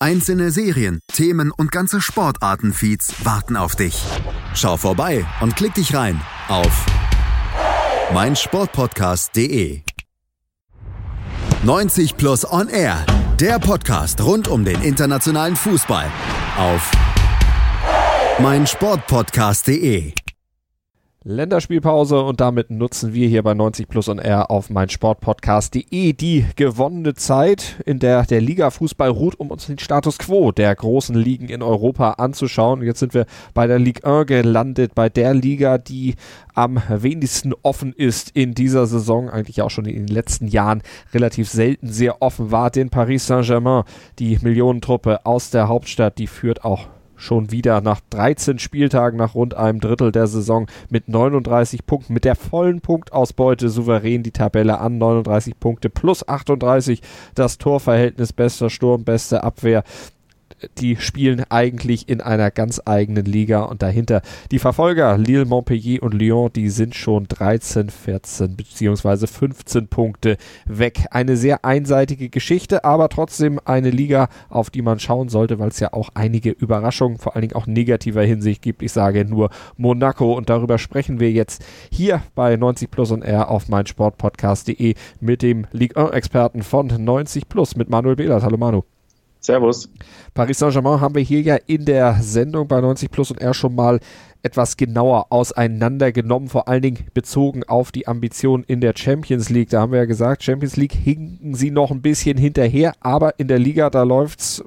Einzelne Serien, Themen und ganze Sportartenfeeds warten auf dich. Schau vorbei und klick dich rein auf meinsportpodcast.de. 90 Plus On Air, der Podcast rund um den internationalen Fußball auf meinsportpodcast.de. Länderspielpause und damit nutzen wir hier bei 90 Plus on Air auf mein Sportpodcast.de die gewonnene Zeit, in der der Liga-Fußball ruht, um uns den Status Quo der großen Ligen in Europa anzuschauen. Jetzt sind wir bei der Ligue 1 gelandet, bei der Liga, die am wenigsten offen ist in dieser Saison, eigentlich auch schon in den letzten Jahren relativ selten sehr offen war, den Paris Saint-Germain, die Millionentruppe aus der Hauptstadt, die führt auch schon wieder nach 13 Spieltagen, nach rund einem Drittel der Saison mit 39 Punkten, mit der vollen Punktausbeute souverän die Tabelle an. 39 Punkte plus 38 das Torverhältnis, bester Sturm, beste Abwehr die spielen eigentlich in einer ganz eigenen Liga und dahinter die Verfolger Lille, Montpellier und Lyon, die sind schon 13, 14 beziehungsweise 15 Punkte weg. Eine sehr einseitige Geschichte, aber trotzdem eine Liga, auf die man schauen sollte, weil es ja auch einige Überraschungen, vor allen Dingen auch negativer Hinsicht gibt. Ich sage nur Monaco und darüber sprechen wir jetzt hier bei 90 Plus und R auf meinsportpodcast.de mit dem Ligue 1 Experten von 90 Plus mit Manuel Behlert. Hallo Manu. Servus. Paris Saint-Germain haben wir hier ja in der Sendung bei 90 Plus und R schon mal etwas genauer auseinandergenommen, vor allen Dingen bezogen auf die Ambitionen in der Champions League. Da haben wir ja gesagt, Champions League hinken sie noch ein bisschen hinterher, aber in der Liga, da läuft's äh,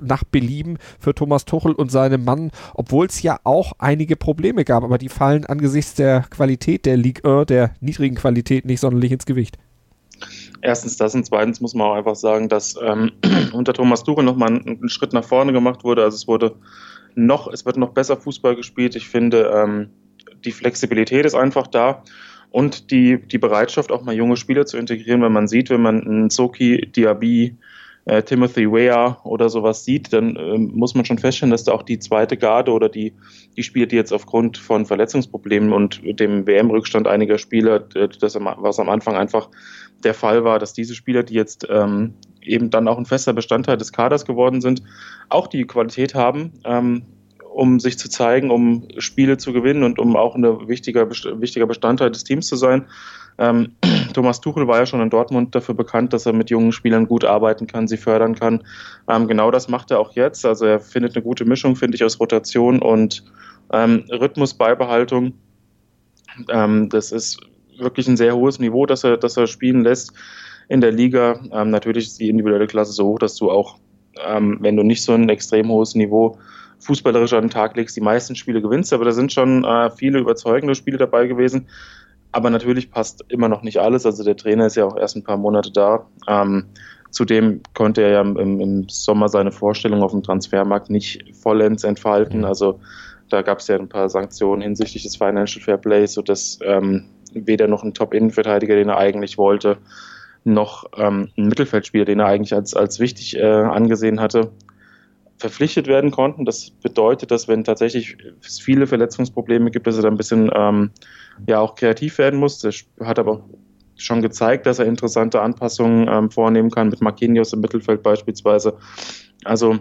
nach Belieben für Thomas Tuchel und seinem Mann, obwohl es ja auch einige Probleme gab, aber die fallen angesichts der Qualität der Ligue 1, der niedrigen Qualität nicht sonderlich ins Gewicht erstens das und zweitens muss man auch einfach sagen, dass ähm, unter Thomas Tuchel nochmal einen, einen Schritt nach vorne gemacht wurde. Also es wurde noch, es wird noch besser Fußball gespielt. Ich finde, ähm, die Flexibilität ist einfach da und die, die Bereitschaft, auch mal junge Spieler zu integrieren, wenn man sieht, wenn man einen Soki, Diaby, äh, Timothy Weah oder sowas sieht, dann äh, muss man schon feststellen, dass da auch die zweite Garde oder die, die Spieler, die jetzt aufgrund von Verletzungsproblemen und dem WM-Rückstand einiger Spieler, das, was am Anfang einfach der Fall war, dass diese Spieler, die jetzt ähm, eben dann auch ein fester Bestandteil des Kaders geworden sind, auch die Qualität haben, ähm, um sich zu zeigen, um Spiele zu gewinnen und um auch ein wichtiger, wichtiger Bestandteil des Teams zu sein. Ähm, Thomas Tuchel war ja schon in Dortmund dafür bekannt, dass er mit jungen Spielern gut arbeiten kann, sie fördern kann. Ähm, genau das macht er auch jetzt. Also er findet eine gute Mischung, finde ich, aus Rotation und ähm, Rhythmusbeibehaltung. Ähm, das ist wirklich ein sehr hohes Niveau, das er, das er spielen lässt in der Liga. Ähm, natürlich ist die individuelle Klasse so hoch, dass du auch, ähm, wenn du nicht so ein extrem hohes Niveau fußballerisch an den Tag legst, die meisten Spiele gewinnst. Aber da sind schon äh, viele überzeugende Spiele dabei gewesen. Aber natürlich passt immer noch nicht alles. Also der Trainer ist ja auch erst ein paar Monate da. Ähm, zudem konnte er ja im, im, Sommer seine Vorstellung auf dem Transfermarkt nicht vollends entfalten. Mhm. Also da gab es ja ein paar Sanktionen hinsichtlich des Financial Fair Play, sodass ähm, weder noch ein Top-Innenverteidiger, den er eigentlich wollte, noch ähm, ein Mittelfeldspieler, den er eigentlich als, als wichtig äh, angesehen hatte, verpflichtet werden konnten. Das bedeutet, dass wenn tatsächlich viele Verletzungsprobleme gibt, dass er da ein bisschen ähm, ja auch kreativ werden muss. Er hat aber schon gezeigt, dass er interessante Anpassungen ähm, vornehmen kann, mit Marquinhos im Mittelfeld beispielsweise. Also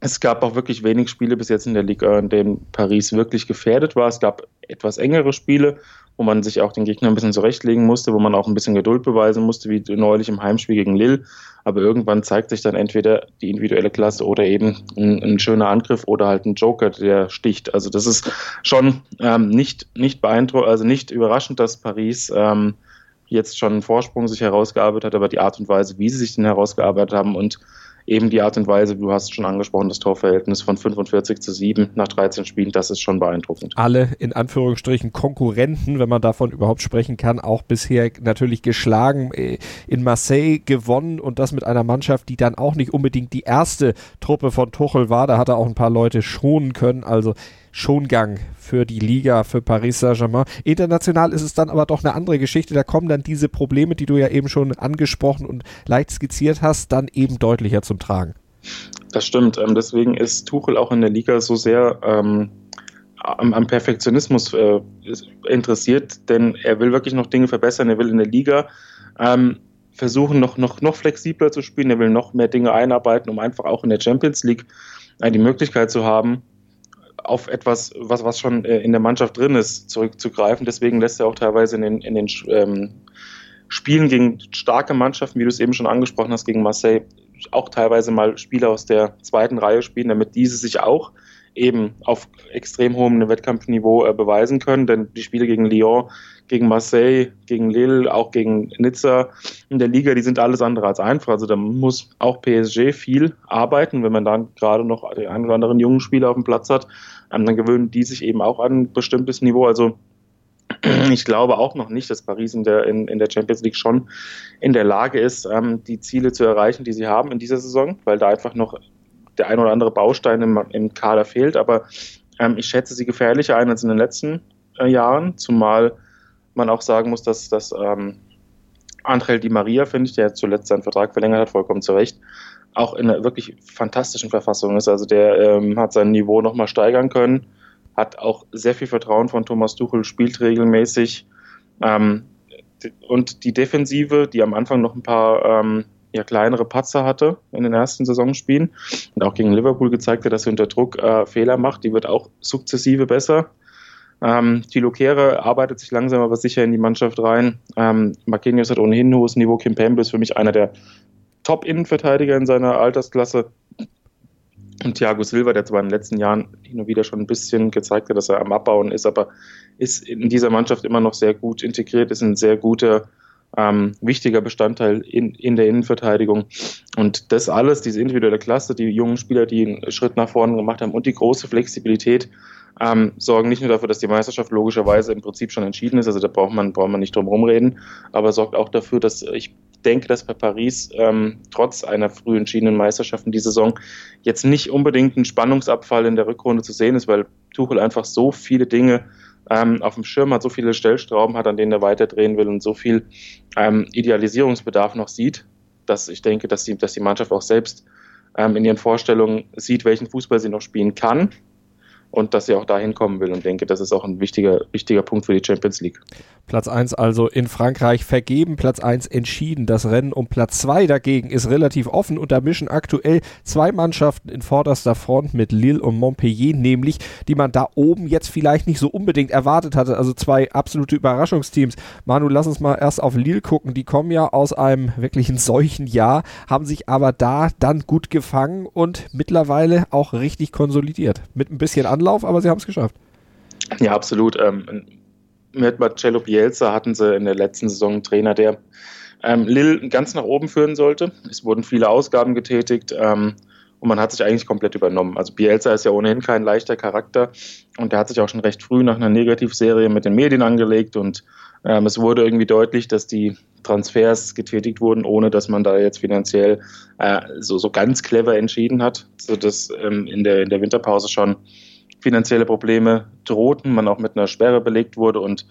es gab auch wirklich wenig Spiele bis jetzt in der Liga, in denen Paris wirklich gefährdet war. Es gab etwas engere Spiele, wo man sich auch den Gegner ein bisschen zurechtlegen musste, wo man auch ein bisschen Geduld beweisen musste, wie neulich im Heimspiel gegen Lille. Aber irgendwann zeigt sich dann entweder die individuelle Klasse oder eben ein, ein schöner Angriff oder halt ein Joker, der sticht. Also das ist schon ähm, nicht, nicht beeindruckend, also nicht überraschend, dass Paris ähm, jetzt schon einen Vorsprung sich herausgearbeitet hat, aber die Art und Weise, wie sie sich den herausgearbeitet haben und eben die Art und Weise, du hast schon angesprochen, das Torverhältnis von 45 zu 7 nach 13 Spielen, das ist schon beeindruckend. Alle in Anführungsstrichen Konkurrenten, wenn man davon überhaupt sprechen kann, auch bisher natürlich geschlagen, äh, in Marseille gewonnen und das mit einer Mannschaft, die dann auch nicht unbedingt die erste Truppe von Tuchel war, da hat er auch ein paar Leute schonen können, also Schongang für die Liga, für Paris Saint-Germain. International ist es dann aber doch eine andere Geschichte. Da kommen dann diese Probleme, die du ja eben schon angesprochen und leicht skizziert hast, dann eben deutlicher zum Tragen. Das stimmt. Ähm, deswegen ist Tuchel auch in der Liga so sehr ähm, am, Perfektionismus äh, interessiert, denn er will wirklich noch Dinge verbessern. Er will in der Liga ähm, versuchen, noch, noch, noch flexibler zu spielen. Er will noch mehr Dinge einarbeiten, um einfach auch in der Champions League äh, die Möglichkeit zu haben, auf etwas, was, was schon äh, in der Mannschaft drin ist, zurückzugreifen. Deswegen lässt er auch teilweise in den, in den ähm, Spielen gegen starke Mannschaften, wie du es eben schon angesprochen hast, gegen Marseille, auch teilweise mal Spieler aus der zweiten Reihe spielen, damit diese sich auch eben auf extrem hohem Wettkampfniveau äh, beweisen können. Denn die Spiele gegen Lyon, gegen Marseille, gegen Lille, auch gegen Nizza in der Liga, die sind alles andere als einfach. Also da muss auch PSG viel arbeiten. Wenn man dann gerade noch den einen oder anderen jungen Spieler auf dem Platz hat, ähm, dann gewöhnen die sich eben auch an ein bestimmtes Niveau. Also ich glaube auch noch nicht, dass Paris in der, in, in der Champions League schon in der Lage ist, ähm, die Ziele zu erreichen, die sie haben in dieser Saison, weil da einfach noch der ein oder andere Baustein im, im Kader fehlt. Aber ähm, ich schätze sie gefährlicher ein als in den letzten äh, Jahren, zumal man auch sagen muss, dass, dass ähm, Angel Di Maria, finde ich, der zuletzt seinen Vertrag verlängert hat, vollkommen zu Recht, auch in einer wirklich fantastischen Verfassung ist. Also der ähm, hat sein Niveau nochmal steigern können hat auch sehr viel Vertrauen von Thomas Tuchel, spielt regelmäßig. Ähm, und die Defensive, die am Anfang noch ein paar ähm, ja, kleinere Patzer hatte in den ersten Saisonspielen und auch gegen Liverpool gezeigt hat, dass sie unter Druck äh, Fehler macht, die wird auch sukzessive besser. Ähm, Thilo Kehre arbeitet sich langsam aber sicher in die Mannschaft rein. Ähm, Marquinhos hat ohnehin ein hohes Niveau. Kim Pembe ist für mich einer der Top-Innenverteidiger in seiner Altersklasse. Und Thiago Silva, der zwar in den letzten Jahren hin und wieder schon ein bisschen gezeigt hat, dass er am Abbauen ist, aber ist in dieser Mannschaft immer noch sehr gut integriert, ist ein sehr guter, ähm, wichtiger Bestandteil in, in der Innenverteidigung. Und das alles, diese individuelle Klasse, die jungen Spieler, die einen Schritt nach vorne gemacht haben und die große Flexibilität, ähm, sorgen nicht nur dafür, dass die Meisterschaft logischerweise im Prinzip schon entschieden ist, also da braucht man, braucht man nicht drum rumreden, aber sorgt auch dafür, dass ich denke, dass bei Paris ähm, trotz einer früh entschiedenen Meisterschaft in dieser Saison jetzt nicht unbedingt ein Spannungsabfall in der Rückrunde zu sehen ist, weil Tuchel einfach so viele Dinge ähm, auf dem Schirm hat, so viele Stellstrauben hat, an denen er weiterdrehen will und so viel ähm, Idealisierungsbedarf noch sieht, dass ich denke, dass die, dass die Mannschaft auch selbst ähm, in ihren Vorstellungen sieht, welchen Fußball sie noch spielen kann und dass sie auch dahin kommen will und denke, das ist auch ein wichtiger, wichtiger Punkt für die Champions League. Platz 1 also in Frankreich vergeben, Platz 1 entschieden. Das Rennen um Platz 2 dagegen ist relativ offen und da mischen aktuell zwei Mannschaften in vorderster Front mit Lille und Montpellier, nämlich die man da oben jetzt vielleicht nicht so unbedingt erwartet hatte. Also zwei absolute Überraschungsteams. Manu, lass uns mal erst auf Lille gucken. Die kommen ja aus einem wirklichen solchen Jahr, haben sich aber da dann gut gefangen und mittlerweile auch richtig konsolidiert. Mit ein bisschen Anlauf, aber sie haben es geschafft. Ja, absolut. Ähm, mit Marcello Bielsa hatten sie in der letzten Saison einen Trainer, der ähm, Lille ganz nach oben führen sollte. Es wurden viele Ausgaben getätigt ähm, und man hat sich eigentlich komplett übernommen. Also Bielsa ist ja ohnehin kein leichter Charakter und der hat sich auch schon recht früh nach einer Negativserie mit den Medien angelegt und ähm, es wurde irgendwie deutlich, dass die Transfers getätigt wurden, ohne dass man da jetzt finanziell äh, so, so ganz clever entschieden hat, sodass ähm, in, der, in der Winterpause schon finanzielle Probleme drohten, man auch mit einer Sperre belegt wurde und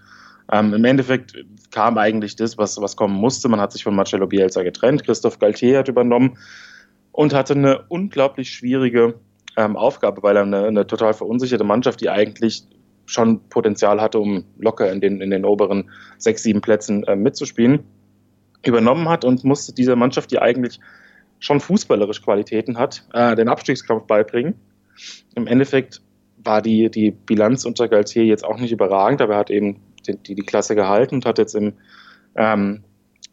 ähm, im Endeffekt kam eigentlich das, was, was kommen musste. Man hat sich von Marcello Bielsa getrennt, Christoph Galtier hat übernommen und hatte eine unglaublich schwierige ähm, Aufgabe, weil er eine, eine total verunsicherte Mannschaft, die eigentlich schon Potenzial hatte, um locker in den, in den oberen sechs, sieben Plätzen äh, mitzuspielen, übernommen hat und musste dieser Mannschaft, die eigentlich schon fußballerisch Qualitäten hat, äh, den Abstiegskampf beibringen. Im Endeffekt war die, die Bilanz unter Galtier jetzt auch nicht überragend, aber er hat eben die, die, Klasse gehalten und hat jetzt im ähm,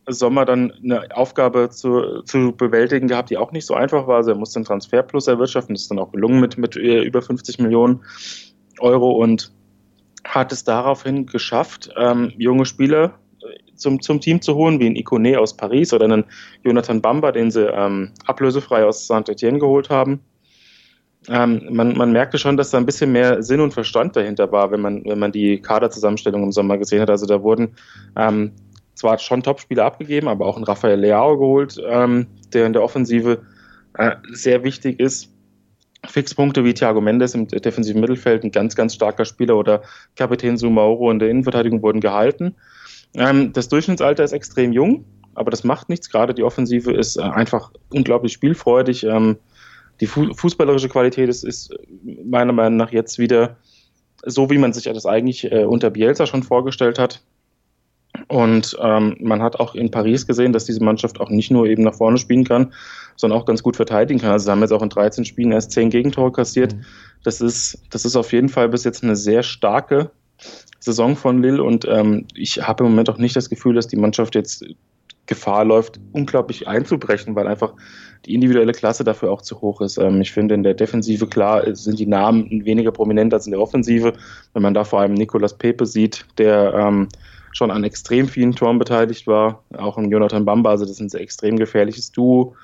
Sommer dann eine Aufgabe zu, zu bewältigen gehabt, die auch nicht so einfach war. Also er musste einen Transferplus erwirtschaften, das ist dann auch gelungen mit, mit äh, über 50 Millionen Euro und hat es daraufhin geschafft, ähm, junge Spieler äh, zum, zum Team zu holen, wie ein Ikone aus Paris oder einen Jonathan Bamba, den sie ähm, ablösefrei aus Saint-Etienne geholt haben ähm, man, man merkte schon, dass da ein bisschen mehr Sinn und Verstand dahinter war, wenn man, wenn man die Kaderzusammenstellung im Sommer gesehen hat. Also da wurden ähm, zwar schon Topspieler abgegeben, aber auch ein Raphael Leao geholt, ähm, der in der Offensive äh, sehr wichtig ist. Fixpunkte wie Thiago Mendes im defensiven Mittelfeld, ein ganz, ganz starker Spieler oder Kapitän Sumauro in der Innenverteidigung wurden gehalten. Ähm, das Durchschnittsalter ist extrem jung, aber das macht nichts. Gerade die Offensive ist äh, einfach unglaublich spielfreudig. Ähm, die fu fußballerische Qualität ist, ist, meiner Meinung nach jetzt wieder so, wie man sich das eigentlich äh, unter Bielsa schon vorgestellt hat. Und ähm, man hat auch in Paris gesehen, dass diese Mannschaft auch nicht nur eben nach vorne spielen kann, sondern auch ganz gut verteidigen kann. Also sie haben jetzt auch in 13 Spielen erst 10 Gegentore kassiert. Mhm. Das, ist, das ist auf jeden Fall bis jetzt eine sehr starke Saison von Lille und ähm, ich habe im Moment auch nicht das Gefühl, dass die Mannschaft jetzt Gefahr läuft, unglaublich einzubrechen, weil einfach die individuelle Klasse dafür auch zu hoch ist. Ähm, ich finde, in der Defensive, klar, sind die Namen weniger prominent als in der Offensive. Wenn man da vor allem Nicolas Pepe sieht, der ähm, schon an extrem vielen Toren beteiligt war, auch im Jonathan Bamba, also das ist ein extrem gefährliches Duo.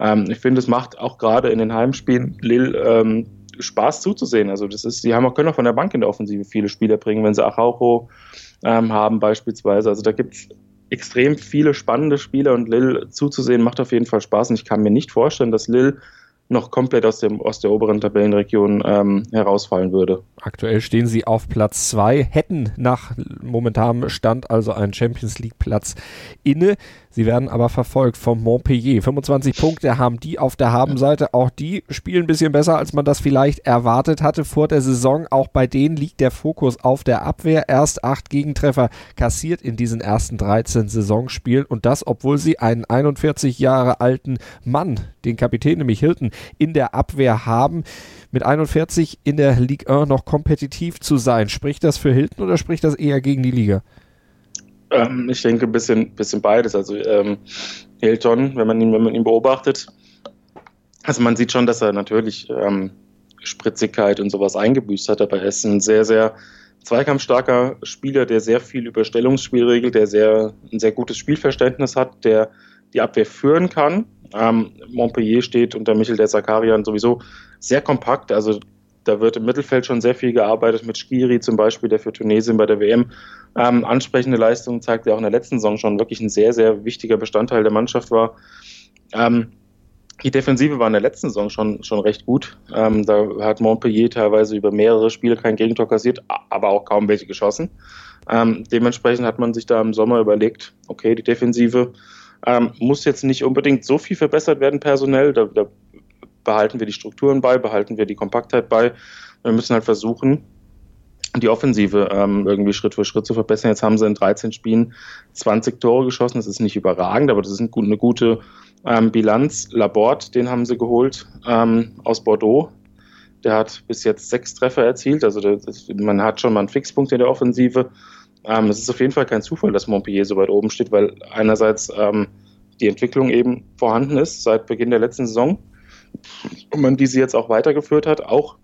Ähm, ich finde, es macht auch gerade in den Heimspielen Lille Spaß zuzusehen. Also das ist, die haben auch, können auch von der Bank in der Offensive viele Spieler bringen, wenn sie Araujo haben beispielsweise. Also da gibt es extrem viele spannende Spieler und Lille zuzusehen macht auf jeden Fall Spaß und ich kann mir nicht vorstellen, dass Lille noch komplett aus, dem, aus der oberen Tabellenregion ähm, herausfallen würde. Aktuell stehen sie auf Platz zwei, hätten nach momentanem Stand also einen Champions League Platz inne. Sie werden aber verfolgt vom Montpellier. 25 Punkte haben die auf der Habenseite. Auch die spielen ein bisschen besser, als man das vielleicht erwartet hatte vor der Saison. Auch bei denen liegt der Fokus auf der Abwehr. Erst acht Gegentreffer kassiert in diesen ersten 13 Saisonspielen. Und das, obwohl sie einen 41 Jahre alten Mann, den Kapitän nämlich Hilton, in der Abwehr haben. Mit 41 in der Ligue 1 noch kompetitiv zu sein. Spricht das für Hilton oder spricht das eher gegen die Liga? Ähm, ich denke ein bisschen, bisschen beides. Also ähm, Hilton, wenn man ihn, wenn man ihn beobachtet, also man sieht schon, dass er natürlich ähm, Spritzigkeit und sowas eingebüßt hat, aber er ist ein sehr, sehr zweikampfstarker Spieler, der sehr viel über Stellungsspiel regelt, der sehr, ein sehr gutes Spielverständnis hat, der die Abwehr führen kann. Ähm, Montpellier steht unter Michel der Zakarian sowieso sehr kompakt, also da wird im Mittelfeld schon sehr viel gearbeitet mit Skiri zum Beispiel, der für Tunesien bei der WM ähm, ansprechende Leistungen zeigt, der auch in der letzten Saison schon wirklich ein sehr, sehr wichtiger Bestandteil der Mannschaft war. Ähm, die Defensive war in der letzten Saison schon, schon recht gut. Ähm, da hat Montpellier teilweise über mehrere Spiele kein Gegentor kassiert, aber auch kaum welche geschossen. Ähm, dementsprechend hat man sich da im Sommer überlegt, okay, die Defensive ähm, muss jetzt nicht unbedingt so viel verbessert werden personell. Da, da behalten wir die Strukturen bei, behalten wir die Kompaktheit bei. Wir müssen halt versuchen, die Offensive ähm, irgendwie Schritt für Schritt zu verbessern. Jetzt haben sie in 13 Spielen 20 Tore geschossen. Das ist nicht überragend, aber das ist eine gute ähm, Bilanz. Laborde, den haben sie geholt ähm, aus Bordeaux. Der hat bis jetzt sechs Treffer erzielt. Also das, man hat schon mal einen Fixpunkt in der Offensive. Ähm, es ist auf jeden Fall kein Zufall, dass Montpellier so weit oben steht, weil einerseits ähm, die Entwicklung eben vorhanden ist seit Beginn der letzten Saison und man diese jetzt auch weitergeführt hat, auch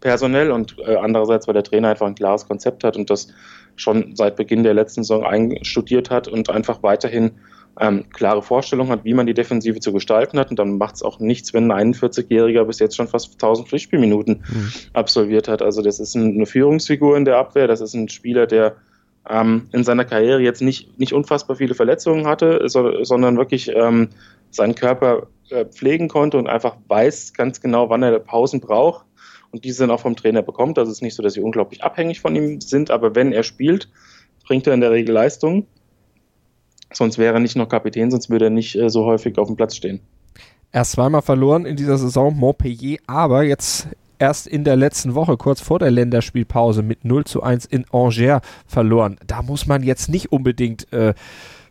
personell und äh, andererseits, weil der Trainer einfach ein klares Konzept hat und das schon seit Beginn der letzten Saison einstudiert hat und einfach weiterhin ähm, klare Vorstellungen hat, wie man die Defensive zu gestalten hat. Und dann macht es auch nichts, wenn ein 41-Jähriger bis jetzt schon fast 1000 Pflichtspielminuten mhm. absolviert hat. Also das ist eine Führungsfigur in der Abwehr, das ist ein Spieler, der ähm, in seiner Karriere jetzt nicht, nicht unfassbar viele Verletzungen hatte, so, sondern wirklich ähm, seinen Körper äh, pflegen konnte und einfach weiß ganz genau, wann er Pausen braucht und diese dann auch vom Trainer bekommt. Also es ist nicht so, dass sie unglaublich abhängig von ihm sind, aber wenn er spielt, bringt er in der Regel Leistung. Sonst wäre er nicht noch Kapitän, sonst würde er nicht äh, so häufig auf dem Platz stehen. Erst zweimal verloren in dieser Saison Montpellier, aber jetzt erst in der letzten Woche, kurz vor der Länderspielpause, mit 0 zu 1 in Angers verloren. Da muss man jetzt nicht unbedingt äh,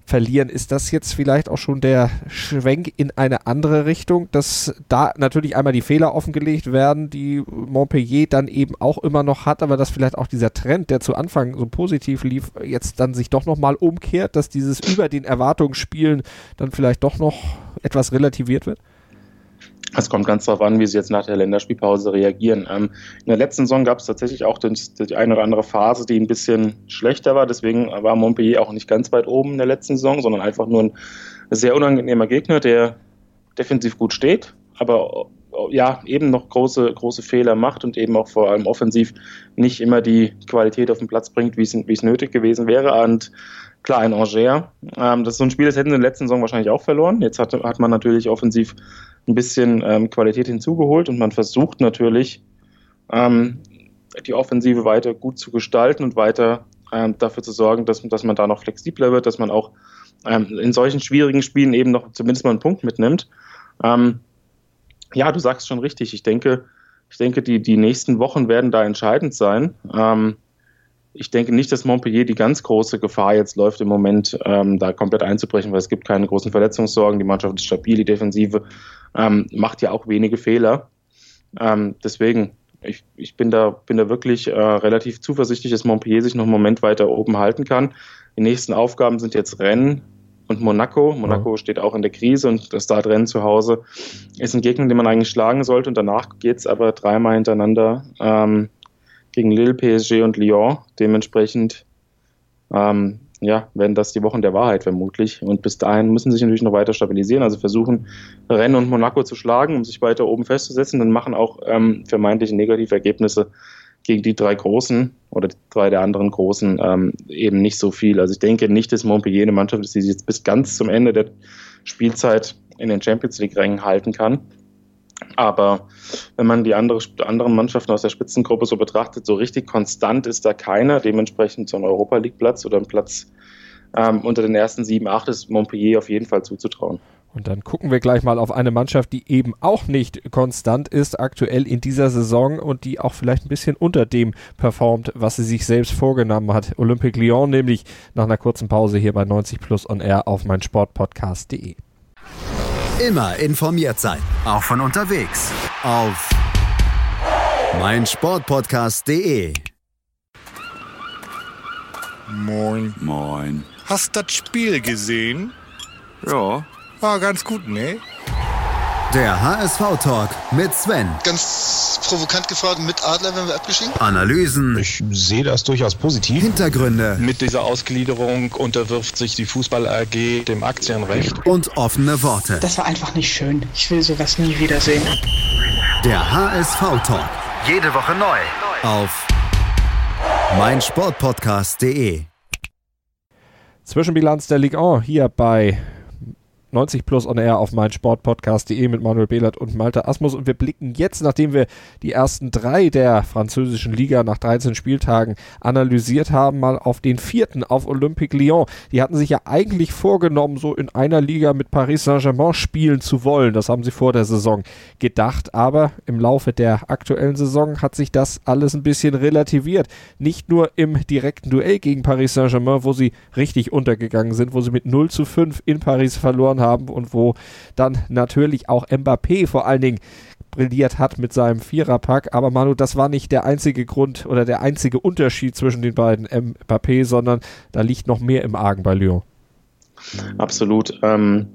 verlieren. Ist das jetzt vielleicht auch schon der Schwenk in eine andere Richtung, dass da natürlich einmal die Fehler offengelegt werden, die Montpellier dann eben auch immer noch hat, aber dass vielleicht auch dieser Trend, der zu Anfang so positiv lief, jetzt dann sich doch nochmal umkehrt, dass dieses über den Erwartungen spielen dann vielleicht doch noch etwas relativiert wird? Es kommt ganz darauf an, wie sie jetzt nach der Länderspielpause reagieren. Ähm, in der letzten Saison gab es tatsächlich auch den, die eine oder andere Phase, die ein bisschen schlechter war. Deswegen war Montpellier auch nicht ganz weit oben in der letzten Saison, sondern einfach nur ein sehr unangenehmer Gegner, der defensiv gut steht, aber ja, eben noch große, große Fehler macht und eben auch vor allem offensiv nicht immer die Qualität auf den Platz bringt, wie es, nötig gewesen wäre. Und klar, ein Angers, ähm, das ist so ein Spiel, das hätten sie in der letzten Saison wahrscheinlich auch verloren. Jetzt hat, hat man natürlich offensiv ein bisschen ähm, Qualität hinzugeholt und man versucht natürlich, ähm, die Offensive weiter gut zu gestalten und weiter ähm, dafür zu sorgen, dass, dass man da noch flexibler wird, dass man auch ähm, in solchen schwierigen Spielen eben noch zumindest mal einen Punkt mitnimmt. Ähm, ja, du sagst schon richtig. Ich denke, ich denke, die, die nächsten Wochen werden da entscheidend sein. Ähm, ich denke nicht, dass Montpellier die ganz große Gefahr jetzt läuft im Moment, ähm, da komplett einzubrechen, weil es gibt keine großen Verletzungssorgen. Die Mannschaft ist stabil, die Defensive ähm, macht ja auch wenige Fehler. Ähm, deswegen, ich, ich bin da, bin da wirklich äh, relativ zuversichtlich, dass Montpellier sich noch einen Moment weiter oben halten kann. Die nächsten Aufgaben sind jetzt Rennen und Monaco. Monaco ja. steht auch in der Krise und das Startrennen zu Hause ist ein Gegner, den man eigentlich schlagen sollte. Und danach geht es aber dreimal hintereinander ähm, gegen Lille, PSG und Lyon. Dementsprechend ähm, ja, werden das die Wochen der Wahrheit vermutlich. Und bis dahin müssen sie sich natürlich noch weiter stabilisieren, also versuchen, Rennen und Monaco zu schlagen, um sich weiter oben festzusetzen. Dann machen auch ähm, vermeintliche negative Ergebnisse gegen die drei Großen oder die drei der anderen Großen ähm, eben nicht so viel. Also ich denke nicht, dass Montpellier eine Mannschaft ist, die sich jetzt bis ganz zum Ende der Spielzeit in den Champions League-Rängen halten kann. Aber wenn man die andere, anderen Mannschaften aus der Spitzengruppe so betrachtet, so richtig konstant ist da keiner. Dementsprechend so ein Europa League-Platz oder ein Platz ähm, unter den ersten sieben, acht ist Montpellier auf jeden Fall zuzutrauen. Und dann gucken wir gleich mal auf eine Mannschaft, die eben auch nicht konstant ist aktuell in dieser Saison und die auch vielleicht ein bisschen unter dem performt, was sie sich selbst vorgenommen hat. Olympique Lyon nämlich nach einer kurzen Pause hier bei 90 Plus on Air auf meinsportpodcast.de. Immer informiert sein, auch von unterwegs auf meinsportpodcast.de. Moin. Moin. Hast das Spiel gesehen? Ja. War ganz gut, ne? Der HSV-Talk mit Sven. Ganz provokant gefragt, mit Adler werden wir abgeschieden? Analysen. Ich sehe das durchaus positiv. Hintergründe. Mit dieser Ausgliederung unterwirft sich die Fußball AG dem Aktienrecht. Und offene Worte. Das war einfach nicht schön. Ich will sowas nie wiedersehen. Der HSV-Talk. Jede Woche neu. Auf meinsportpodcast.de. Zwischenbilanz der Ligue 1 hier bei 90 Plus on Air auf meinsportpodcast.de mit Manuel Behlert und Malte Asmus. Und wir blicken jetzt, nachdem wir die ersten drei der französischen Liga nach 13 Spieltagen analysiert haben, mal auf den vierten, auf Olympique Lyon. Die hatten sich ja eigentlich vorgenommen, so in einer Liga mit Paris Saint-Germain spielen zu wollen. Das haben sie vor der Saison gedacht. Aber im Laufe der aktuellen Saison hat sich das alles ein bisschen relativiert. Nicht nur im direkten Duell gegen Paris Saint-Germain, wo sie richtig untergegangen sind, wo sie mit 0 zu 5 in Paris verloren haben haben und wo dann natürlich auch Mbappé vor allen Dingen brilliert hat mit seinem Viererpack. Aber Manu, das war nicht der einzige Grund oder der einzige Unterschied zwischen den beiden Mbappé, sondern da liegt noch mehr im Argen bei Lyon. Absolut. Ähm,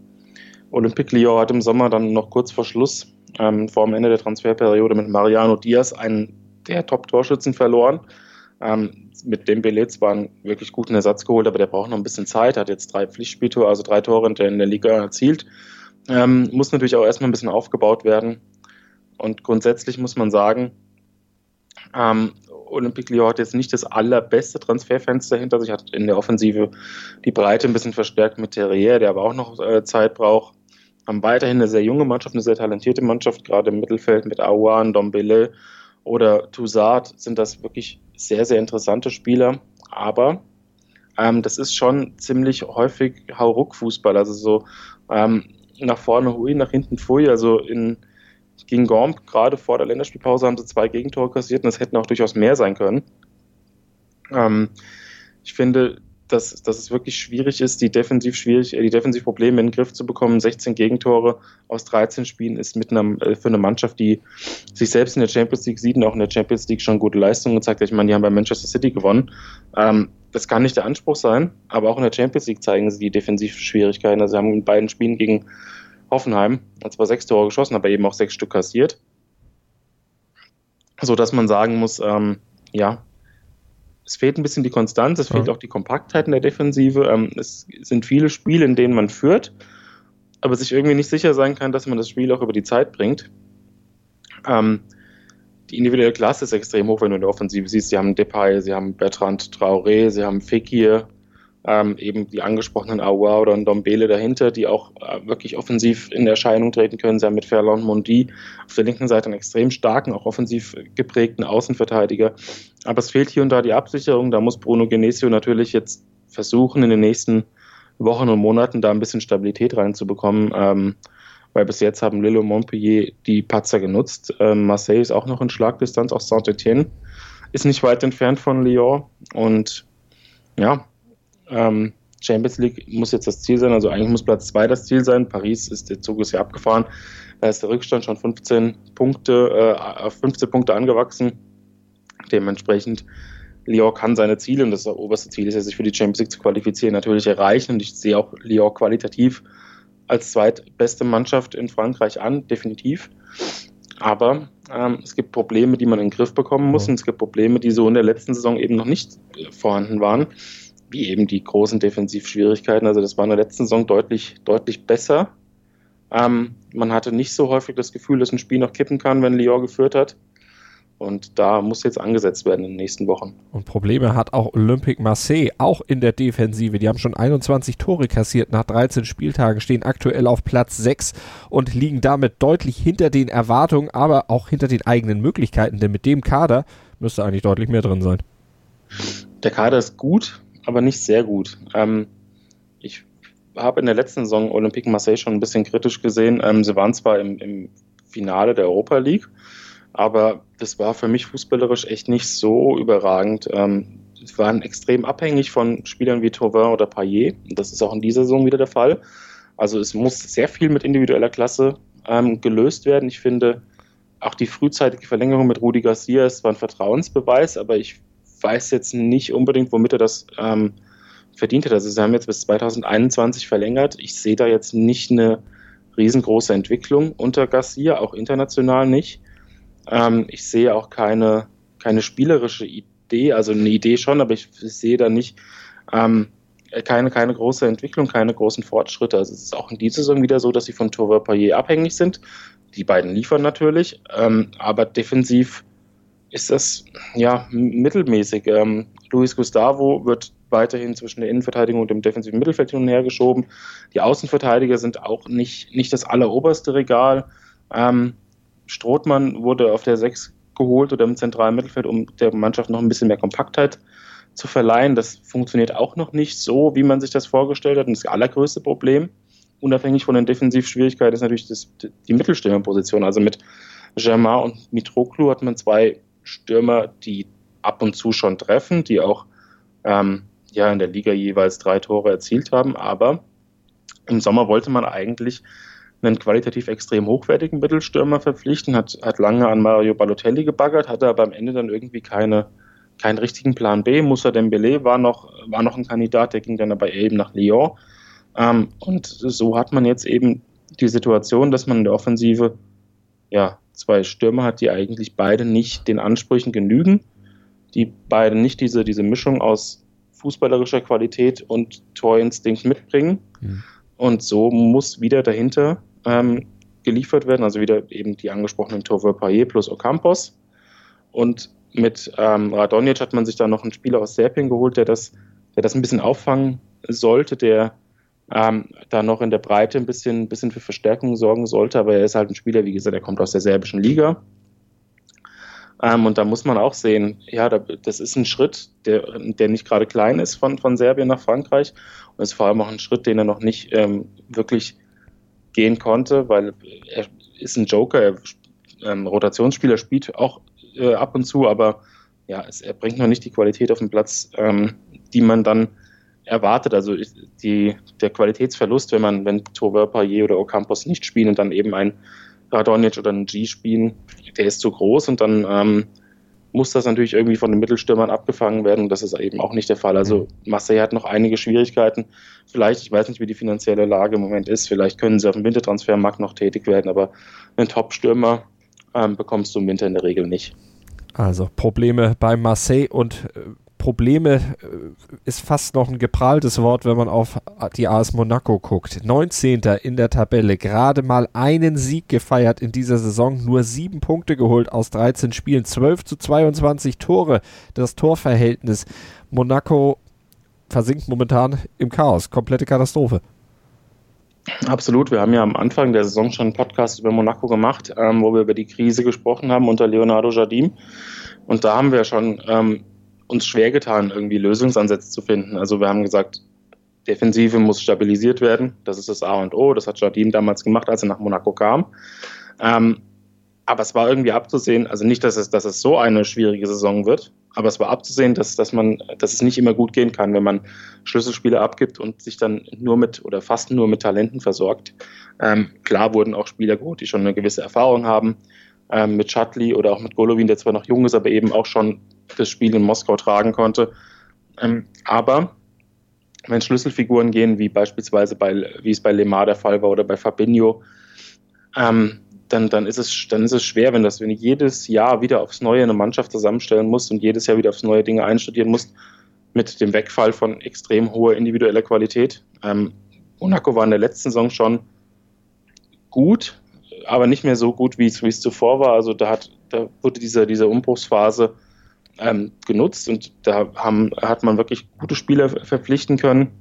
Olympique Lyon hat im Sommer dann noch kurz vor Schluss, ähm, vor dem Ende der Transferperiode mit Mariano Diaz einen der Top-Torschützen verloren. Ähm, mit dem Bellet zwar einen wirklich guten Ersatz geholt, aber der braucht noch ein bisschen Zeit, hat jetzt drei Pflichtspieltore, also drei Tore in der, in der Liga erzielt. Ähm, muss natürlich auch erstmal ein bisschen aufgebaut werden. Und grundsätzlich muss man sagen, ähm, Olympique Lyon hat jetzt nicht das allerbeste Transferfenster hinter sich, hat in der Offensive die Breite ein bisschen verstärkt mit Terrier, der aber auch noch äh, Zeit braucht. Haben weiterhin eine sehr junge Mannschaft, eine sehr talentierte Mannschaft, gerade im Mittelfeld mit Aouan, Dombele oder Toussaint sind das wirklich sehr, sehr interessante Spieler. Aber ähm, das ist schon ziemlich häufig Hauruck-Fußball. Also so ähm, nach vorne hui, nach hinten fui. Also in, gegen Gorm, gerade vor der Länderspielpause, haben sie zwei Gegentore kassiert und das hätten auch durchaus mehr sein können. Ähm, ich finde, dass, dass es wirklich schwierig ist, die defensiv schwierig, äh, die Defensivprobleme in den Griff zu bekommen. 16 Gegentore aus 13 Spielen ist mit einer, äh, für eine Mannschaft, die sich selbst in der Champions League sieht und auch in der Champions League schon gute Leistungen gezeigt hat. Ich meine, die haben bei Manchester City gewonnen. Ähm, das kann nicht der Anspruch sein, aber auch in der Champions League zeigen sie die Defensivschwierigkeiten. Also sie haben in beiden Spielen gegen Hoffenheim zwar sechs Tore geschossen, aber eben auch sechs Stück kassiert. So dass man sagen muss, ähm, ja, es fehlt ein bisschen die Konstanz, es fehlt ja. auch die Kompaktheit in der Defensive. Ähm, es sind viele Spiele, in denen man führt, aber sich irgendwie nicht sicher sein kann, dass man das Spiel auch über die Zeit bringt. Ähm, die individuelle Klasse ist extrem hoch, wenn du in der Offensive siehst. Sie haben Depay, sie haben Bertrand Traoré, sie haben Fekir, ähm, eben die angesprochenen Aua oder Ndombele dahinter, die auch äh, wirklich offensiv in Erscheinung treten können. Haben mit Ferland Mondi auf der linken Seite einen extrem starken, auch offensiv geprägten Außenverteidiger. Aber es fehlt hier und da die Absicherung. Da muss Bruno Genesio natürlich jetzt versuchen, in den nächsten Wochen und Monaten da ein bisschen Stabilität reinzubekommen. Ähm, weil bis jetzt haben Lille und Montpellier die Patzer genutzt. Ähm, Marseille ist auch noch in Schlagdistanz, auch Saint-Etienne ist nicht weit entfernt von Lyon und ja, ähm, Champions League muss jetzt das Ziel sein, also eigentlich muss Platz 2 das Ziel sein. Paris ist, der Zug ist ja abgefahren, da ist der Rückstand schon 15 Punkte, äh, auf 15 Punkte angewachsen. Dementsprechend Lyon kann seine Ziele, und das, das oberste Ziel ist ja, sich für die Champions League zu qualifizieren, natürlich erreichen. Und ich sehe auch Lyon qualitativ als zweitbeste Mannschaft in Frankreich an, definitiv. Aber ähm, es gibt Probleme, die man in den Griff bekommen muss. Und es gibt Probleme, die so in der letzten Saison eben noch nicht vorhanden waren, wie eben die großen Defensivschwierigkeiten. Also das war in der letzten Saison deutlich, deutlich besser. Ähm, man hatte nicht so häufig das Gefühl, dass ein Spiel noch kippen kann, wenn Lyon geführt hat. Und da muss jetzt angesetzt werden in den nächsten Wochen. Und Probleme hat auch Olympique Marseille, auch in der Defensive. Die haben schon 21 Tore kassiert nach 13 Spieltagen, stehen aktuell auf Platz 6 und liegen damit deutlich hinter den Erwartungen, aber auch hinter den eigenen Möglichkeiten. Denn mit dem Kader müsste eigentlich deutlich mehr drin sein. Der Kader ist gut, aber nicht sehr gut. Ähm, ich habe in der letzten Saison Olympique Marseille schon ein bisschen kritisch gesehen. Ähm, sie waren zwar im, im Finale der Europa League, aber das war für mich fußballerisch echt nicht so überragend. Ähm, sie waren extrem abhängig von Spielern wie Tauvin oder Payet. Das ist auch in dieser Saison wieder der Fall. Also es muss sehr viel mit individueller Klasse ähm, gelöst werden. Ich finde, auch die frühzeitige Verlängerung mit Rudi Garcia ist zwar ein Vertrauensbeweis, aber ich weiß jetzt nicht unbedingt, womit er das ähm, verdient hat. Also sie haben jetzt bis 2021 verlängert. Ich sehe da jetzt nicht eine riesengroße Entwicklung unter Garcia, auch international nicht. Ähm, ich sehe auch keine, keine spielerische Idee, also eine Idee schon, aber ich, sehe da nicht ähm, keine, keine große Entwicklung, keine großen Fortschritte. Also es ist auch in dieser Saison wieder so, dass sie von Tour Payet abhängig sind. Die beiden liefern natürlich, ähm, aber defensiv ist das ja mittelmäßig. Ähm, Luis Gustavo wird weiterhin zwischen der Innenverteidigung und dem defensiven Mittelfeld hin und her geschoben. Die Außenverteidiger sind auch nicht, nicht das alleroberste Regal. Ähm, Strothmann wurde auf der 6 geholt oder im zentralen Mittelfeld, um der Mannschaft noch ein bisschen mehr Kompaktheit zu verleihen. Das funktioniert auch noch nicht so, wie man sich das vorgestellt hat. Und das allergrößte Problem, unabhängig von den Defensivschwierigkeiten, ist natürlich das, die Mittelstürmerposition. Also mit Germain und Mitroglou hat man zwei Stürmer, die ab und zu schon treffen, die auch ähm, ja in der Liga jeweils drei Tore erzielt haben. Aber im Sommer wollte man eigentlich einen qualitativ extrem hochwertigen Mittelstürmer verpflichten, hat, hat lange an Mario Balotelli gebaggert, hatte aber am Ende dann irgendwie keine, keinen richtigen Plan B. Moussa Dembele war noch, war noch ein Kandidat, der ging dann aber eben nach Lyon. Ähm, und so hat man jetzt eben die Situation, dass man in der Offensive ja, zwei Stürmer hat, die eigentlich beide nicht den Ansprüchen genügen, die beide nicht diese, diese Mischung aus fußballerischer Qualität und Torinstinkt mitbringen. Mhm. Und so muss wieder dahinter ähm, geliefert werden, also wieder eben die angesprochenen Tove Payet plus Ocampos. Und mit ähm, Radonjic hat man sich da noch einen Spieler aus Serbien geholt, der das, der das ein bisschen auffangen sollte, der ähm, da noch in der Breite ein bisschen, bisschen für Verstärkung sorgen sollte. Aber er ist halt ein Spieler, wie gesagt, der kommt aus der serbischen Liga. Ähm, und da muss man auch sehen, ja, das ist ein Schritt, der, der nicht gerade klein ist von, von Serbien nach Frankreich. Und ist vor allem auch ein Schritt, den er noch nicht ähm, wirklich gehen konnte, weil er ist ein Joker, er, ähm, Rotationsspieler spielt auch äh, ab und zu, aber ja, es, er bringt noch nicht die Qualität auf den Platz, ähm, die man dann erwartet. Also die, der Qualitätsverlust, wenn man, wenn Tove Payet oder Ocampos nicht spielen und dann eben ein Radonjic oder ein G spielen, der ist zu groß und dann ähm, muss das natürlich irgendwie von den Mittelstürmern abgefangen werden. Das ist eben auch nicht der Fall. Also Marseille hat noch einige Schwierigkeiten. Vielleicht, ich weiß nicht, wie die finanzielle Lage im Moment ist, vielleicht können sie auf dem Wintertransfermarkt noch tätig werden, aber einen Top-Stürmer ähm, bekommst du im Winter in der Regel nicht. Also Probleme bei Marseille und äh, Probleme äh, ist fast noch ein geprahltes Wort, wenn man auf die AS Monaco guckt. 19. in der Tabelle, gerade mal einen Sieg gefeiert in dieser Saison, nur sieben Punkte geholt aus 13 Spielen, 12 zu 22 Tore, das Torverhältnis. Monaco versinkt momentan im Chaos, komplette Katastrophe. Absolut. Wir haben ja am Anfang der Saison schon einen Podcast über Monaco gemacht, ähm, wo wir über die Krise gesprochen haben unter Leonardo Jardim. Und da haben wir schon ähm, uns schwer getan, irgendwie Lösungsansätze zu finden. Also wir haben gesagt, Defensive muss stabilisiert werden. Das ist das A und O. Das hat Jardim damals gemacht, als er nach Monaco kam. Ähm, aber es war irgendwie abzusehen, also nicht, dass es, dass es so eine schwierige Saison wird, aber es war abzusehen, dass, dass, man, dass es nicht immer gut gehen kann, wenn man Schlüsselspiele abgibt und sich dann nur mit oder fast nur mit Talenten versorgt. Ähm, klar wurden auch Spieler geholt, die schon eine gewisse Erfahrung haben, ähm, mit Shutley oder auch mit Golovin, der zwar noch jung ist, aber eben auch schon das Spiel in Moskau tragen konnte. Ähm, aber wenn Schlüsselfiguren gehen, wie beispielsweise bei, wie es bei Lemar der Fall war oder bei Fabinho, ähm, dann, dann, ist es, dann ist es schwer, wenn, das, wenn du jedes Jahr wieder aufs Neue eine Mannschaft zusammenstellen musst und jedes Jahr wieder aufs neue Dinge einstudieren musst, mit dem Wegfall von extrem hoher individueller Qualität. Ähm, Monaco war in der letzten Saison schon gut, aber nicht mehr so gut, wie es, zuvor war. Also da, hat, da wurde diese, diese Umbruchsphase ähm, genutzt und da haben, hat man wirklich gute Spieler verpflichten können.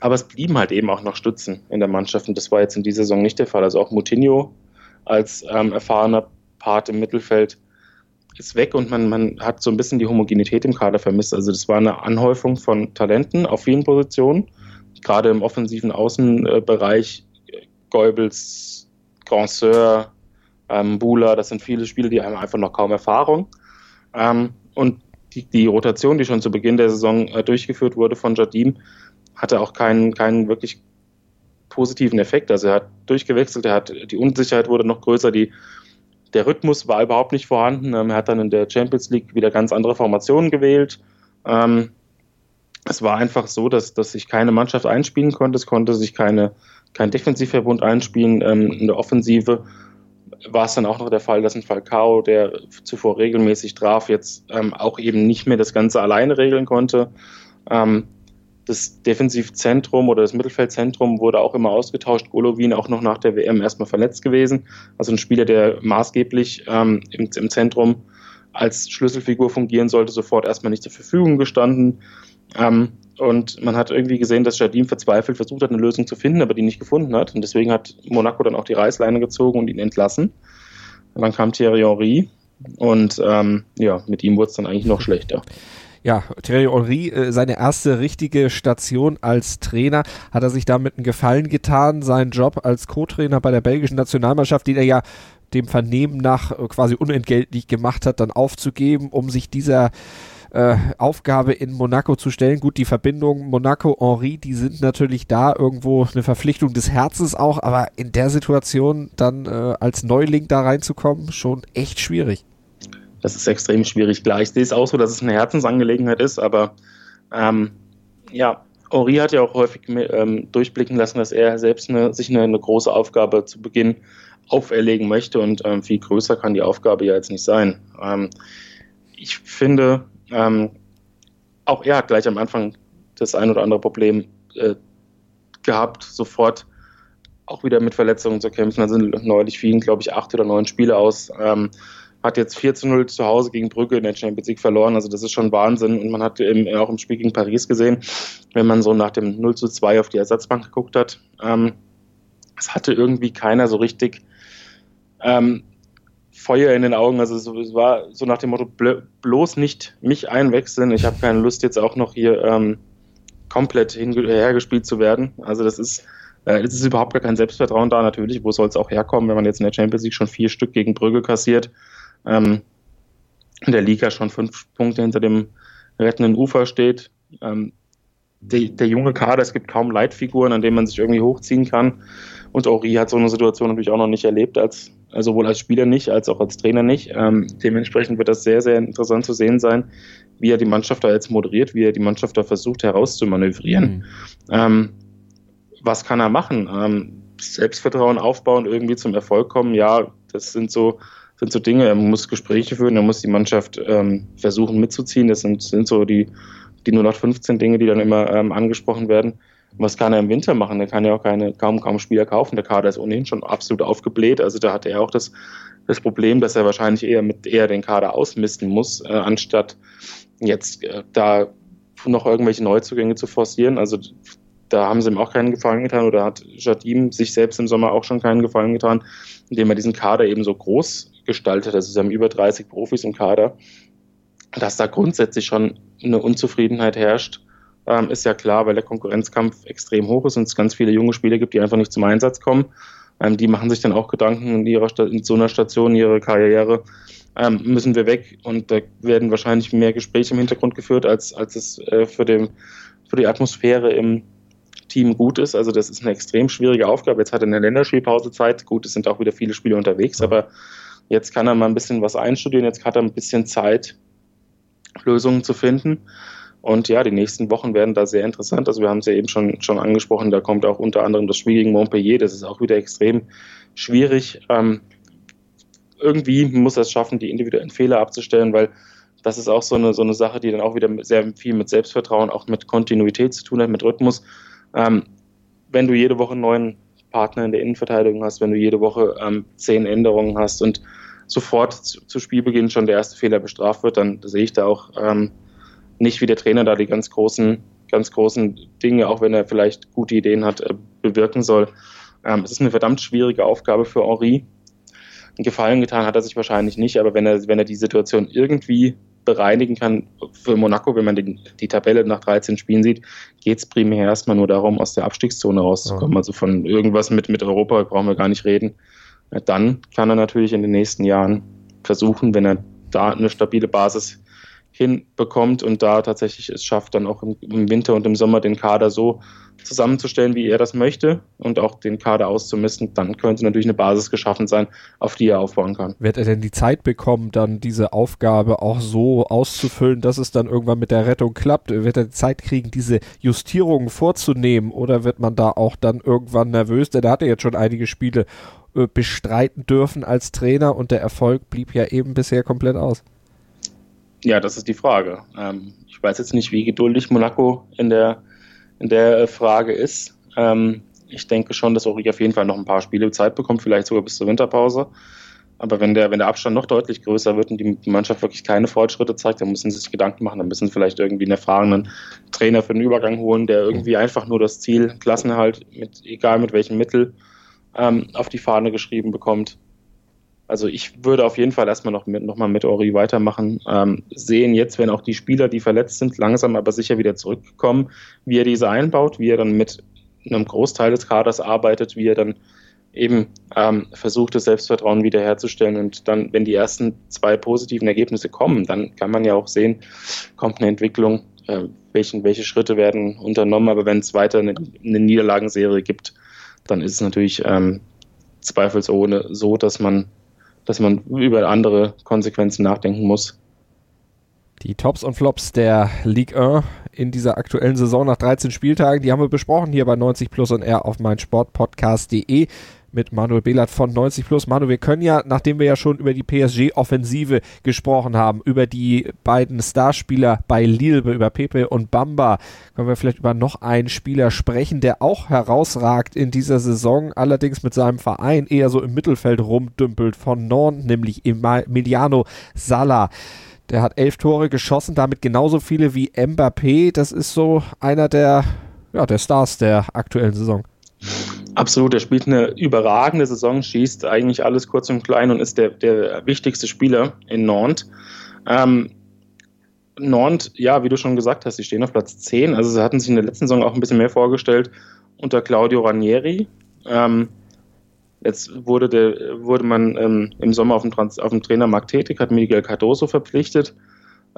Aber es blieben halt eben auch noch Stützen in der Mannschaft und das war jetzt in dieser Saison nicht der Fall. Also auch Moutinho als ähm, erfahrener Part im Mittelfeld ist weg und man, man hat so ein bisschen die Homogenität im Kader vermisst. Also das war eine Anhäufung von Talenten auf vielen Positionen, gerade im offensiven Außenbereich. Goebbels, Grandeur, ähm, Bula, das sind viele Spiele, die haben einfach noch kaum Erfahrung. Ähm, und die, die, Rotation, die schon zu Beginn der Saison äh, durchgeführt wurde von Jardim, hatte auch keinen, keinen wirklich positiven Effekt. Also er hat durchgewechselt, er hat, die Unsicherheit wurde noch größer, die, der Rhythmus war überhaupt nicht vorhanden. Ähm, er hat dann in der Champions League wieder ganz andere Formationen gewählt. Ähm, es war einfach so, dass, dass sich keine Mannschaft einspielen konnte, es konnte sich keine, kein Defensivverbund einspielen. Ähm, in der Offensive war es dann auch noch der Fall, dass ein Falcao, der zuvor regelmäßig traf, jetzt ähm, auch eben nicht mehr das Ganze alleine regeln konnte. Ähm, das Defensivzentrum oder das Mittelfeldzentrum wurde auch immer ausgetauscht. Golovin auch noch nach der WM erstmal verletzt gewesen. Also ein Spieler, der maßgeblich ähm, im, im, Zentrum als Schlüsselfigur fungieren sollte, sofort erstmal nicht zur Verfügung gestanden. Ähm, und man hat irgendwie gesehen, dass Jardim verzweifelt versucht hat, eine Lösung zu finden, aber die nicht gefunden hat. Und deswegen hat Monaco dann auch die Reißleine gezogen und ihn entlassen. Und dann kam Thierry Henry und ähm, ja, mit ihm wurde es dann eigentlich noch schlechter. Ja, Thierry Henry, äh, seine erste richtige Station als Trainer, hat er sich damit einen Gefallen getan, seinen Job als Co-Trainer bei der belgischen Nationalmannschaft, den er ja dem Vernehmen nach äh, quasi unentgeltlich gemacht hat, dann aufzugeben, um sich dieser äh, Aufgabe in Monaco zu stellen. Gut, die Verbindung Monaco-Henri, die sind natürlich da irgendwo eine Verpflichtung des Herzens auch, aber in der Situation dann äh, als Neuling da reinzukommen, schon echt schwierig. Das ist extrem schwierig. Klar, ich sehe es auch so, dass es eine Herzensangelegenheit ist, aber ähm, ja, Henri hat ja auch häufig ähm, durchblicken lassen, dass er selbst eine, sich eine, eine, große Aufgabe zu Beginn auferlegen möchte und ähm, viel größer kann die Aufgabe ja jetzt nicht sein. Ähm, ich finde, ähm, auch er hat gleich am Anfang das ein oder andere Problem äh, gehabt, sofort auch wieder mit Verletzungen zu kämpfen. Da sind neulich vielen, glaube ich, acht oder neun Spiele aus. Ähm, hat jetzt 4 zu 0 zu Hause gegen Brügge in der Champions League verloren. Also das ist schon Wahnsinn. Und man hat eben auch im Spiel gegen Paris gesehen, wenn man so nach dem 0 zu 2 auf die Ersatzbank geguckt hat, ähm, es hatte irgendwie keiner so richtig ähm, Feuer in den Augen. Also es war so nach dem Motto, bloß nicht mich einwechseln. Ich habe keine Lust, jetzt auch noch hier ähm, komplett hergespielt zu werden. Also das ist, äh, es ist überhaupt gar kein Selbstvertrauen da natürlich. Wo soll es auch herkommen, wenn man jetzt in der Champions League schon vier Stück gegen Brügge kassiert? Ähm, in der Liga schon fünf Punkte hinter dem rettenden Ufer steht. Ähm, die, der junge Kader, es gibt kaum Leitfiguren, an denen man sich irgendwie hochziehen kann. Und Ori hat so eine Situation natürlich auch noch nicht erlebt als sowohl als Spieler nicht, als auch als Trainer nicht. Ähm, dementsprechend wird das sehr, sehr interessant zu sehen sein, wie er die Mannschaft da jetzt moderiert, wie er die Mannschaft da versucht herauszumanövrieren. Mhm. Ähm, was kann er machen? Ähm, Selbstvertrauen aufbauen, irgendwie zum Erfolg kommen, ja, das sind so sind so Dinge, er muss Gespräche führen, er muss die Mannschaft ähm, versuchen mitzuziehen. Das sind, sind so die, die 0815 Dinge, die dann immer ähm, angesprochen werden. Was kann er im Winter machen? Er kann ja auch keine, kaum, kaum Spieler kaufen. Der Kader ist ohnehin schon absolut aufgebläht. Also da hat er auch das, das Problem, dass er wahrscheinlich eher mit eher den Kader ausmisten muss, äh, anstatt jetzt äh, da noch irgendwelche Neuzugänge zu forcieren. Also da haben sie ihm auch keinen Gefallen getan oder hat Jadim sich selbst im Sommer auch schon keinen Gefallen getan, indem er diesen Kader eben so groß gestaltet. Also sie haben über 30 Profis im Kader. Dass da grundsätzlich schon eine Unzufriedenheit herrscht, ähm, ist ja klar, weil der Konkurrenzkampf extrem hoch ist und es ganz viele junge Spieler gibt, die einfach nicht zum Einsatz kommen. Ähm, die machen sich dann auch Gedanken in, ihrer in so einer Station, ihre Karriere, ähm, müssen wir weg und da werden wahrscheinlich mehr Gespräche im Hintergrund geführt, als, als es äh, für, dem, für die Atmosphäre im, Team gut ist. Also das ist eine extrem schwierige Aufgabe. Jetzt hat er eine Länderspielpause Zeit. Gut, es sind auch wieder viele Spiele unterwegs, aber jetzt kann er mal ein bisschen was einstudieren. Jetzt hat er ein bisschen Zeit, Lösungen zu finden. Und ja, die nächsten Wochen werden da sehr interessant. Also wir haben es ja eben schon, schon angesprochen, da kommt auch unter anderem das Spiel gegen Montpellier. Das ist auch wieder extrem schwierig. Ähm, irgendwie muss er es schaffen, die individuellen Fehler abzustellen, weil das ist auch so eine, so eine Sache, die dann auch wieder sehr viel mit Selbstvertrauen, auch mit Kontinuität zu tun hat, mit Rhythmus. Ähm, wenn du jede Woche einen neuen Partner in der Innenverteidigung hast, wenn du jede Woche ähm, zehn Änderungen hast und sofort zu, zu, Spielbeginn schon der erste Fehler bestraft wird, dann sehe ich da auch ähm, nicht, wie der Trainer da die ganz großen, ganz großen Dinge, auch wenn er vielleicht gute Ideen hat, äh, bewirken soll. Ähm, es ist eine verdammt schwierige Aufgabe für Henri. Einen Gefallen getan hat er sich wahrscheinlich nicht, aber wenn er, wenn er die Situation irgendwie bereinigen kann. Für Monaco, wenn man den, die Tabelle nach 13 Spielen sieht, geht es primär erstmal nur darum, aus der Abstiegszone rauszukommen. Also von irgendwas mit, mit Europa brauchen wir gar nicht reden. Dann kann er natürlich in den nächsten Jahren versuchen, wenn er da eine stabile Basis hinbekommt und da tatsächlich es schafft, dann auch im, Winter und im Sommer den Kader so zusammenzustellen, wie er das möchte und auch den Kader auszumisten, dann könnte natürlich eine Basis geschaffen sein, auf die er aufbauen kann. Wird er denn die Zeit bekommen, dann diese Aufgabe auch so auszufüllen, dass es dann irgendwann mit der Rettung klappt? Wird er Zeit kriegen, diese Justierungen vorzunehmen oder wird man da auch dann irgendwann nervös? Denn er hatte jetzt schon einige Spiele äh, bestreiten dürfen als Trainer und der Erfolg blieb ja eben bisher komplett aus. Ja, das ist die Frage. Ähm, ich weiß jetzt nicht, wie geduldig Monaco in der, in der äh, Frage ist. Ähm, ich denke schon, dass Ori auf jeden Fall noch ein paar Spiele Zeit bekommt, vielleicht sogar bis zur Winterpause. Aber wenn der, wenn der Abstand noch deutlich größer wird und die Mannschaft wirklich keine Fortschritte zeigt, dann müssen sie sich Gedanken machen. Dann müssen sie vielleicht irgendwie einen erfahrenen Trainer für den Übergang holen, der irgendwie einfach nur das Ziel Klassenhalt, mit, egal mit welchem Mittel, ähm, auf die Fahne geschrieben bekommt. Also ich würde auf jeden Fall erstmal noch, mit, noch mal mit Ori weitermachen. Ähm, sehen jetzt, wenn auch die Spieler, die verletzt sind, langsam aber sicher wieder zurückkommen, wie er diese einbaut, wie er dann mit einem Großteil des Kaders arbeitet, wie er dann eben ähm, versucht, das Selbstvertrauen wiederherzustellen. Und dann, wenn die ersten zwei positiven Ergebnisse kommen, dann kann man ja auch sehen, kommt eine Entwicklung, äh, welchen, welche Schritte werden unternommen. Aber wenn es weiter eine, eine Niederlagenserie gibt, dann ist es natürlich ähm, zweifelsohne so, dass man dass man über andere Konsequenzen nachdenken muss. Die Tops und Flops der Ligue 1 in dieser aktuellen Saison nach 13 Spieltagen, die haben wir besprochen hier bei 90 Plus und R auf meinsportpodcast.de mit Manuel Behlert von 90 Plus. Manu, wir können ja, nachdem wir ja schon über die PSG-Offensive gesprochen haben, über die beiden Starspieler bei Lille, über Pepe und Bamba, können wir vielleicht über noch einen Spieler sprechen, der auch herausragt in dieser Saison, allerdings mit seinem Verein eher so im Mittelfeld rumdümpelt von Nantes, nämlich Emiliano Sala. Der hat elf Tore geschossen, damit genauso viele wie Mbappé. Das ist so einer der, ja, der Stars der aktuellen Saison. Absolut, er spielt eine überragende Saison, schießt eigentlich alles kurz und klein und ist der, der wichtigste Spieler in Nantes. Ähm, Nantes, ja, wie du schon gesagt hast, sie stehen auf Platz 10. Also sie hatten sich in der letzten Saison auch ein bisschen mehr vorgestellt unter Claudio Ranieri. Ähm, jetzt wurde, der, wurde man ähm, im Sommer auf dem, Trans auf dem Trainermarkt tätig, hat Miguel Cardoso verpflichtet.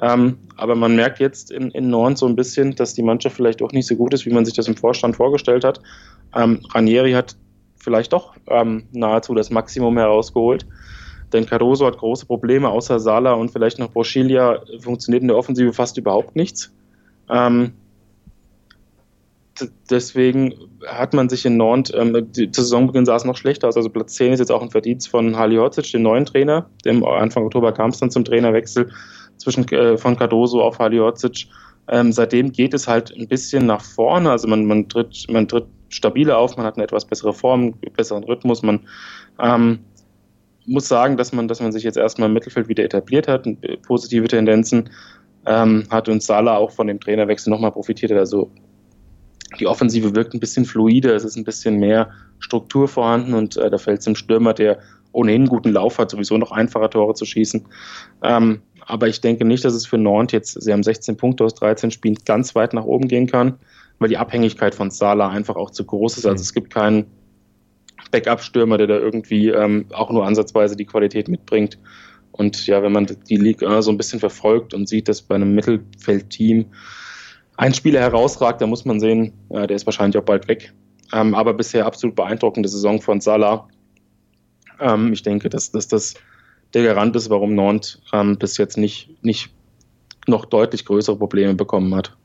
Ähm, aber man merkt jetzt in, in Nantes so ein bisschen, dass die Mannschaft vielleicht auch nicht so gut ist, wie man sich das im Vorstand vorgestellt hat. Ähm, Ranieri hat vielleicht doch ähm, nahezu das Maximum herausgeholt. Denn Caruso hat große Probleme, außer Sala und vielleicht noch Broschilia funktioniert in der Offensive fast überhaupt nichts. Ähm, deswegen hat man sich in Nantes, ähm, die Saisonbeginn sah es noch schlechter aus. Also Platz 10 ist jetzt auch ein Verdienst von Halihorzic, dem neuen Trainer. Dem Anfang Oktober kam es dann zum Trainerwechsel zwischen äh, von Cardoso auf Halihorzic. Ähm, seitdem geht es halt ein bisschen nach vorne. Also man, man, tritt, man tritt stabiler auf, man hat eine etwas bessere Form, besseren Rhythmus. Man ähm, muss sagen, dass man, dass man sich jetzt erstmal im Mittelfeld wieder etabliert hat, positive Tendenzen ähm, hat und Salah auch von dem Trainerwechsel nochmal profitiert hat. Also die Offensive wirkt ein bisschen fluider, es ist ein bisschen mehr Struktur vorhanden und äh, da fällt es dem Stürmer, der ohnehin guten Lauf hat, sowieso noch einfacher Tore zu schießen. Ähm, aber ich denke nicht, dass es für Nantes jetzt, sie haben 16 Punkte aus 13 Spielen, ganz weit nach oben gehen kann, weil die Abhängigkeit von Salah einfach auch zu groß ist. Also es gibt keinen Backup-Stürmer, der da irgendwie ähm, auch nur ansatzweise die Qualität mitbringt. Und ja, wenn man die Liga so ein bisschen verfolgt und sieht, dass bei einem Mittelfeldteam ein Spieler herausragt, da muss man sehen, äh, der ist wahrscheinlich auch bald weg. Ähm, aber bisher absolut beeindruckende Saison von Salah. Ähm, ich denke, dass, dass das der Garant ist, warum Nantes ähm, bis jetzt nicht, nicht noch deutlich größere Probleme bekommen hat.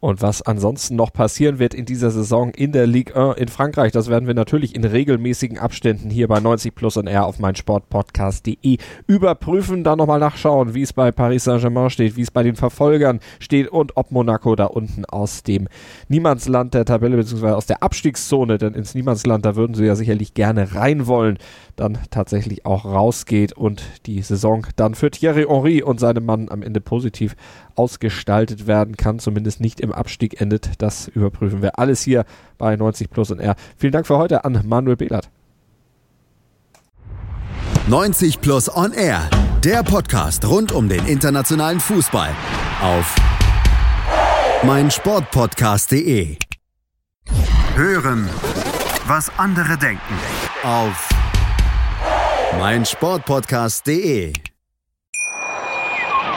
Und was ansonsten noch passieren wird in dieser Saison in der Ligue 1 in Frankreich, das werden wir natürlich in regelmäßigen Abständen hier bei 90 Plus und R auf meinsportpodcast.de überprüfen, dann nochmal nachschauen, wie es bei Paris Saint-Germain steht, wie es bei den Verfolgern steht und ob Monaco da unten aus dem Niemandsland der Tabelle beziehungsweise aus der Abstiegszone, denn ins Niemandsland, da würden sie ja sicherlich gerne rein wollen, dann tatsächlich auch rausgeht und die Saison dann für Thierry Henry und seinem Mann am Ende positiv ausgestaltet werden kann, zumindest nicht im Abstieg endet. Das überprüfen wir alles hier bei 90 Plus und R. Vielen Dank für heute an Manuel Behlert. 90 Plus on Air, der Podcast rund um den internationalen Fußball auf meinsportpodcast.de. Hören, was andere denken auf meinsportpodcast.de.